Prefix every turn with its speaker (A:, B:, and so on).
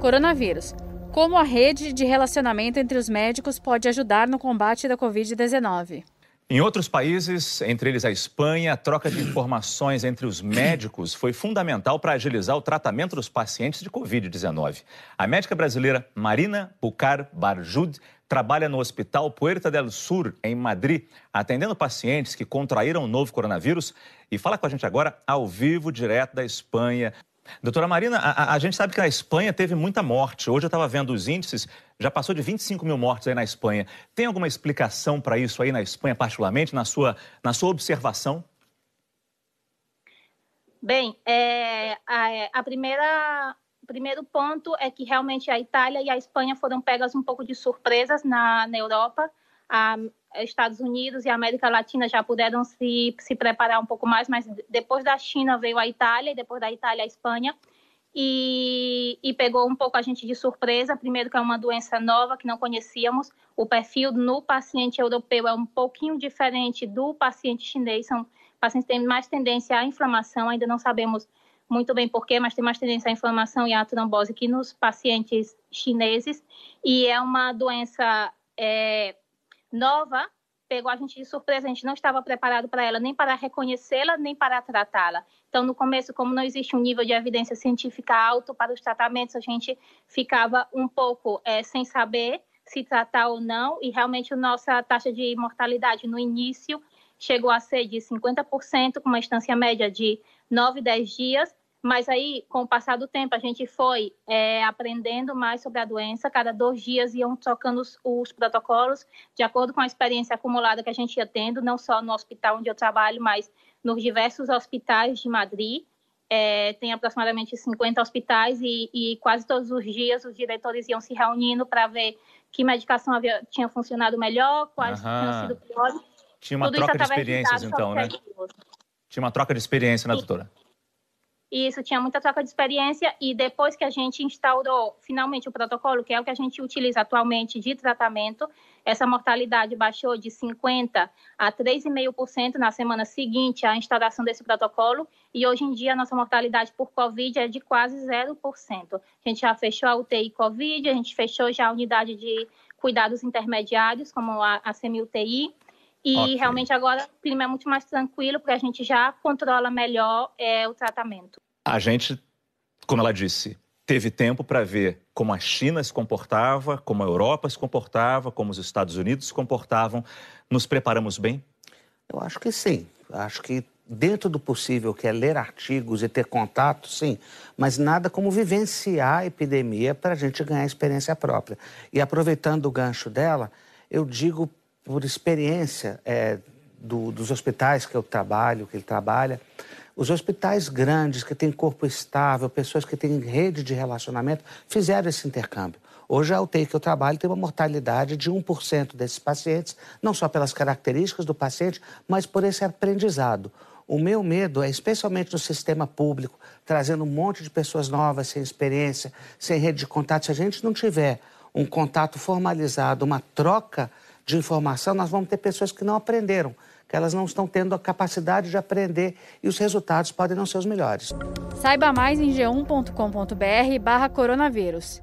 A: Coronavírus. Como a rede de relacionamento entre os médicos pode ajudar no combate da Covid-19?
B: Em outros países, entre eles a Espanha, a troca de informações entre os médicos foi fundamental para agilizar o tratamento dos pacientes de Covid-19. A médica brasileira Marina Bucar Barjud trabalha no Hospital Puerta del Sur, em Madrid, atendendo pacientes que contraíram o novo coronavírus e fala com a gente agora ao vivo, direto da Espanha. Doutora Marina, a, a, gente sabe que a Espanha teve muita morte. Hoje eu estava vendo os índices, já passou de 25 mil mortes aí na Espanha. Tem alguma explicação para isso aí na Espanha, particularmente, na sua, na sua observação?
C: Bem, é, a, é, a primeira primeiro ponto é que realmente a Itália e a Espanha foram pegas um pouco de surpresas na, na Europa. A, Estados Unidos e a América Latina já puderam se, se preparar um pouco mais, mas depois da China veio a Itália, e depois da Itália a Espanha, e, e, pegou um pouco a gente de surpresa. Primeiro, que é uma doença nova que não conhecíamos. O perfil no paciente europeu é um pouquinho diferente do paciente chinês. São pacientes que têm mais tendência à inflamação, ainda não sabemos muito bem porquê, mas tem mais tendência à inflamação e à trombose que nos pacientes chineses. E é uma doença é, nova, pegou a gente de surpresa, a gente não estava preparado para ela, nem para reconhecê-la, nem para tratá-la. Então, no começo, como não existe um nível de evidência científica alto para os tratamentos, a gente ficava um pouco é, sem saber se tratar ou não, e realmente a nossa taxa de mortalidade no início chegou a ser de 50%, com uma instância média de 9, 10 dias, mas aí, com o passar do tempo, a gente foi é, aprendendo mais sobre a doença. Cada dois dias iam trocando os, os, protocolos, de acordo com a experiência acumulada que a gente ia tendo, não só no hospital onde eu trabalho, mas nos diversos hospitais de Madrid. É, tem aproximadamente 50 hospitais e, e, quase todos os dias os diretores iam se reunindo para ver que medicação havia, tinha funcionado melhor, quais Aham. tinham sido piores.
B: Tinha uma Tudo troca de experiências, então, né? Tinha uma troca de experiência, né, doutora?
C: E isso tinha muita troca de experiência e depois que a gente instaurou finalmente o protocolo, que é o que a gente utiliza atualmente de tratamento, essa mortalidade baixou de 50 a 3,5% na semana seguinte à instauração desse protocolo e hoje em dia a nossa mortalidade por Covid é de quase 0%. A gente já fechou a UTI Covid, a gente fechou já a unidade de cuidados intermediários, como a, a semi-UTI, e okay. realmente agora o clima é muito mais tranquilo, porque a gente já controla melhor é, o tratamento.
B: A gente, como ela disse, teve tempo para ver como a China se comportava, como a Europa se comportava, como os Estados Unidos se comportavam. Nos preparamos bem?
D: Eu acho que sim. Acho que dentro do possível, que é ler artigos e ter contato, sim, mas nada como vivenciar a epidemia para a gente ganhar experiência própria. E aproveitando o gancho dela, eu digo por experiência é, do, dos hospitais que eu trabalho, que ele trabalha, os hospitais grandes, que têm corpo estável, pessoas que têm rede de relacionamento, fizeram esse intercâmbio. Hoje a UTI que eu trabalho tem uma mortalidade de 1% desses pacientes, não só pelas características do paciente, mas por esse aprendizado. O meu medo é, especialmente no sistema público, trazendo um monte de pessoas novas, sem experiência, sem rede de contato, se a gente não tiver um contato formalizado, uma troca de informação, nós vamos ter pessoas que não aprenderam, que elas não estão tendo a capacidade de aprender e os resultados podem não ser os melhores.
A: Saiba mais em g1.com.br barra coronavírus.